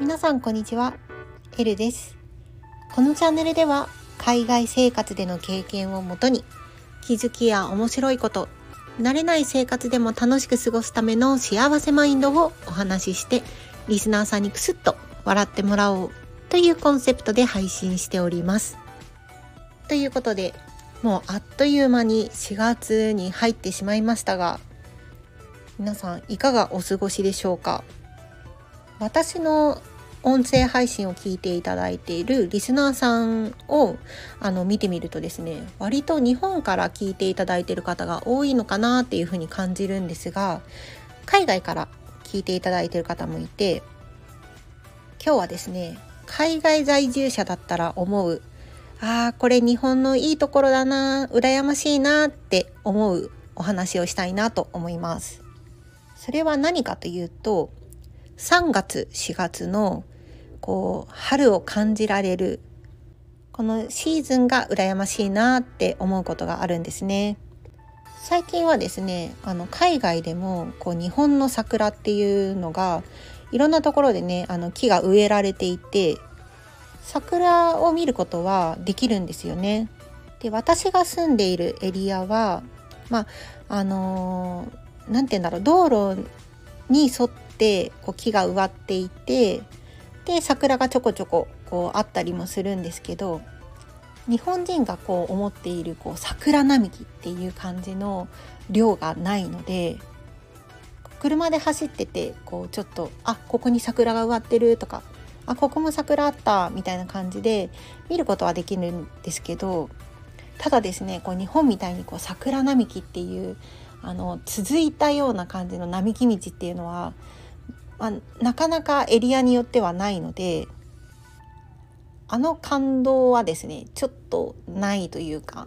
皆さんこんにちは。エルです。このチャンネルでは海外生活での経験をもとに気づきや面白いこと慣れない生活でも楽しく過ごすための幸せマインドをお話ししてリスナーさんにクスッと笑ってもらおうというコンセプトで配信しております。ということでもうあっという間に4月に入ってしまいましたが皆さんいかがお過ごしでしょうか？私の音声配信を聞いていただいているリスナーさんをあの見てみるとですね割と日本から聞いていただいている方が多いのかなっていうふうに感じるんですが海外から聞いていただいている方もいて今日はですね海外在住者だったら思うああこれ日本のいいところだな羨ましいなって思うお話をしたいなと思います。それは何かというと3月4月のこう春を感じられるこのシーズンが羨ましいなって思うことがあるんですね。最近はですねあの海外でもこう日本の桜っていうのがいろんなところでねあの木が植えられていて桜を見ることはできるんですよね。で私が住んでいるエリアはまああの何、て言うんだろう道路に沿ってこう木が植わっていてで桜がちょこちょここうあったりもするんですけど日本人がこう思っているこう桜並木っていう感じの量がないので車で走っててこうちょっとあここに桜が植わってるとかあここも桜あったみたいな感じで見ることはできるんですけどただですねこう日本みたいにこう桜並木っていうあの続いたような感じの並木道っていうのは、まあ、なかなかエリアによってはないのであの感動はですねちょっとないというか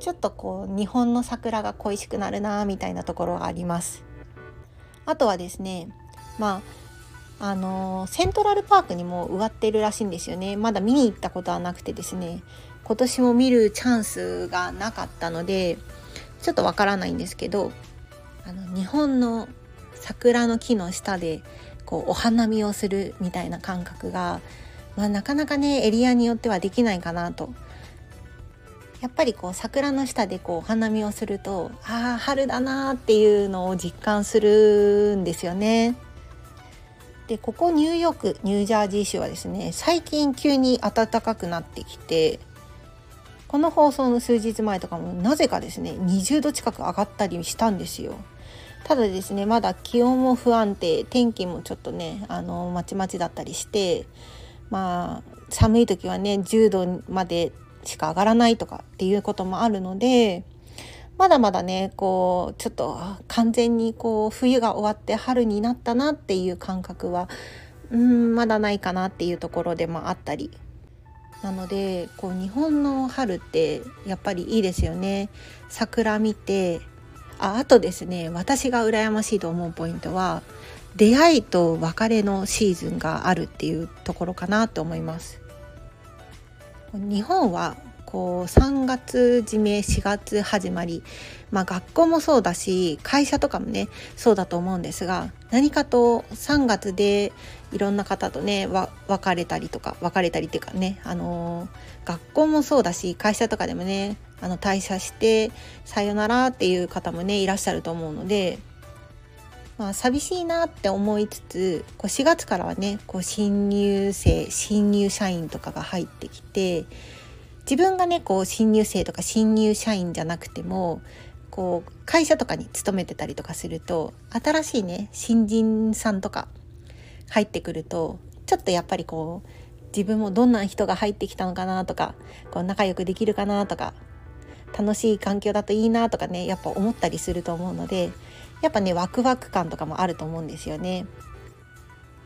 ちょっとこう日本の桜が恋しくなるなみたいなところがあります。あとはですねまああのセントラルパークにも植わってるらしいんですよね。まだ見に行ったことはなくてですね。今年も見るチャンスがなかったのでちょっとわからないんですけどあの日本の桜の木の下でこうお花見をするみたいな感覚が、まあ、なかなかねエリアによってはできないかなと。やっぱりこう桜の下でこうお花見をするとああ春だなっていうのを実感するんですよね。でここニューヨークニュージャージー州はですね最近急に暖かくなってきてこの放送の数日前とかもなぜかですね20度近く上がったりしたんですよ。ただですねまだ気温も不安定天気もちょっとねあのまちまちだったりしてまあ寒い時はね10度までしか上がらないとかっていうこともあるのでまだまだねこうちょっと完全にこう冬が終わって春になったなっていう感覚はうんまだないかなっていうところでもあったり。なのでこう日本の春ってやっぱりいいですよね。桜見てああとですね私が羨ましいと思うポイントは出会いと別れのシーズンがあるっていうところかなと思います。日本はこう3月締め4月始まり、まあ、学校もそうだし会社とかもねそうだと思うんですが何かと3月でいろんな方とね別れたりとか別れたりっていうかね、あのー、学校もそうだし会社とかでもねあの退社してさよならっていう方もねいらっしゃると思うので。まあ、寂しいなって思いつつこう4月からはねこう新入生新入社員とかが入ってきて自分がねこう新入生とか新入社員じゃなくてもこう会社とかに勤めてたりとかすると新しいね新人さんとか入ってくるとちょっとやっぱりこう自分もどんな人が入ってきたのかなとかこう仲良くできるかなとか楽しい環境だといいなとかねやっぱ思ったりすると思うのでやっぱねワクワク感とかもあると思うんですよね。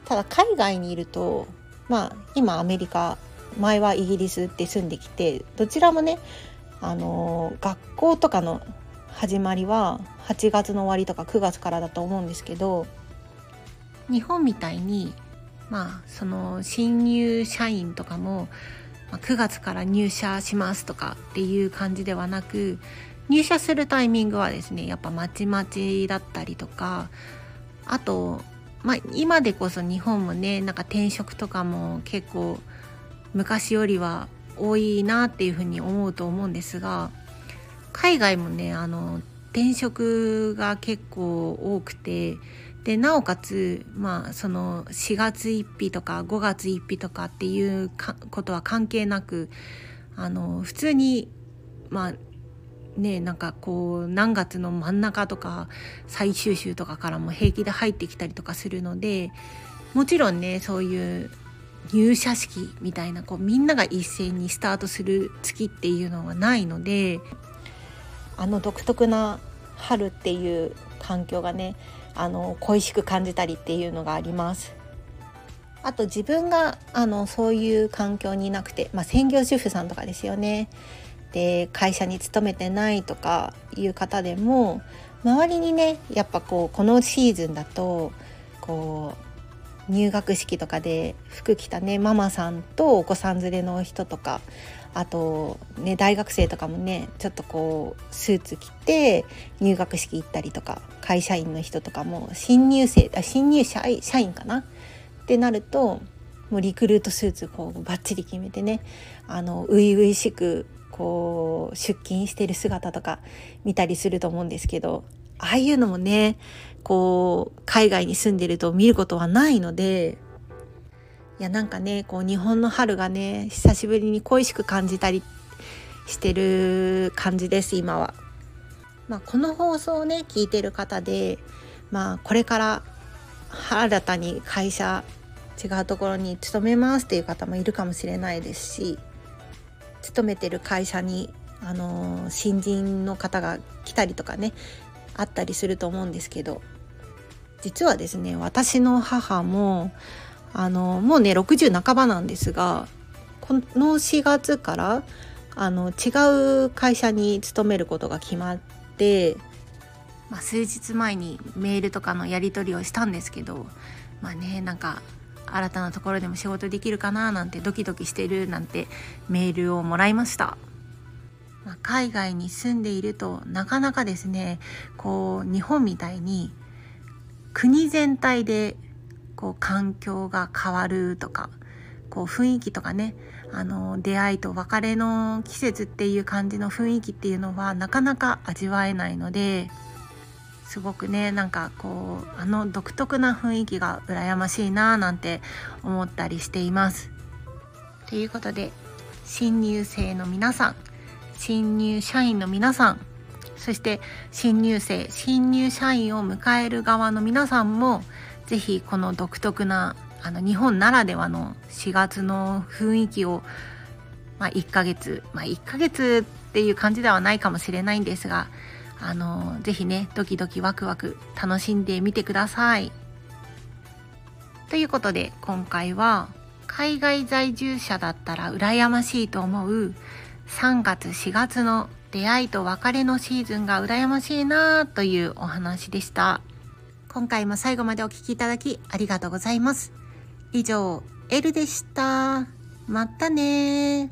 ただ海外にいるとまあ今アメリカ前はイギリスって住んできてどちらもねあの学校とかの始まりは8月の終わりとか9月からだと思うんですけど日本みたいにまあその新入社員とかも9月から入社しますとかっていう感じではなく入社するタイミングはですねやっぱまちまちだったりとかあと、まあ、今でこそ日本もねなんか転職とかも結構昔よりは多いなっていうふうに思うと思うんですが海外もねあの転職が結構多くてでなおかつまあその4月1日とか5月1日とかっていうことは関係なくあの普通にまあねなんかこう何月の真ん中とか最終週とかからも平気で入ってきたりとかするのでもちろんねそういう入社式みたいなこうみんなが一斉にスタートする月っていうのはないのであの独特な春っていう環境がねあの恋しく感じたりっていうのがあります。あと自分があのそういう環境にいなくて、まあ、専業主婦さんとかですよね。で会社に勤めてないとかいう方でも周りにねやっぱこうこのシーズンだとこう入学式とかで服着たねママさんとお子さん連れの人とかあとね大学生とかもねちょっとこうスーツ着て入学式行ったりとか会社員の人とかも新入生あ新入社社員かな？ってなるともうリクルートスーツこうバッチリ決めてねあの初々しくこう出勤してる姿とか見たりすると思うんですけどああいうのもねこう海外に住んでると見ることはないのでいやなんかねこう日本の春がね久しぶりに恋しく感じたりしてる感じです今は。まあ、この放送をね聞いてる方で、まあ、これから新たに会社違うところに勤めますっていう方もいるかもしれないですし勤めてる会社に、あの、新人の方が来たりとかねあったりすると思うんですけど実はですね私の母もあのもうね60半ばなんですがこの4月からあの違う会社に勤めることが決まって、まあ、数日前にメールとかのやり取りをしたんですけどまあねなんか新たなところでも仕事できるかななんてドキドキしてるなんてメールをもらいました。ま、海外に住んでいるとなかなかですねこう日本みたいに国全体でこう環境が変わるとかこう雰囲気とかねあの出会いと別れの季節っていう感じの雰囲気っていうのはなかなか味わえないのですごくねなんかこうあの独特な雰囲気が羨ましいななんて思ったりしています。ということで新入生の皆さん新入社員の皆さんそして新入生新入社員を迎える側の皆さんも是非この独特なあの日本ならではの4月の雰囲気を、まあ、1ヶ月、まあ、1ヶ月っていう感じではないかもしれないんですがあのぜひねドキドキワクワク楽しんでみてください。ということで今回は海外在住者だったら羨ましいと思う3月4月の出会いと別れのシーズンが羨ましいなというお話でした。今回も最後までお聴きいただきありがとうございます。以上、エルでした。またね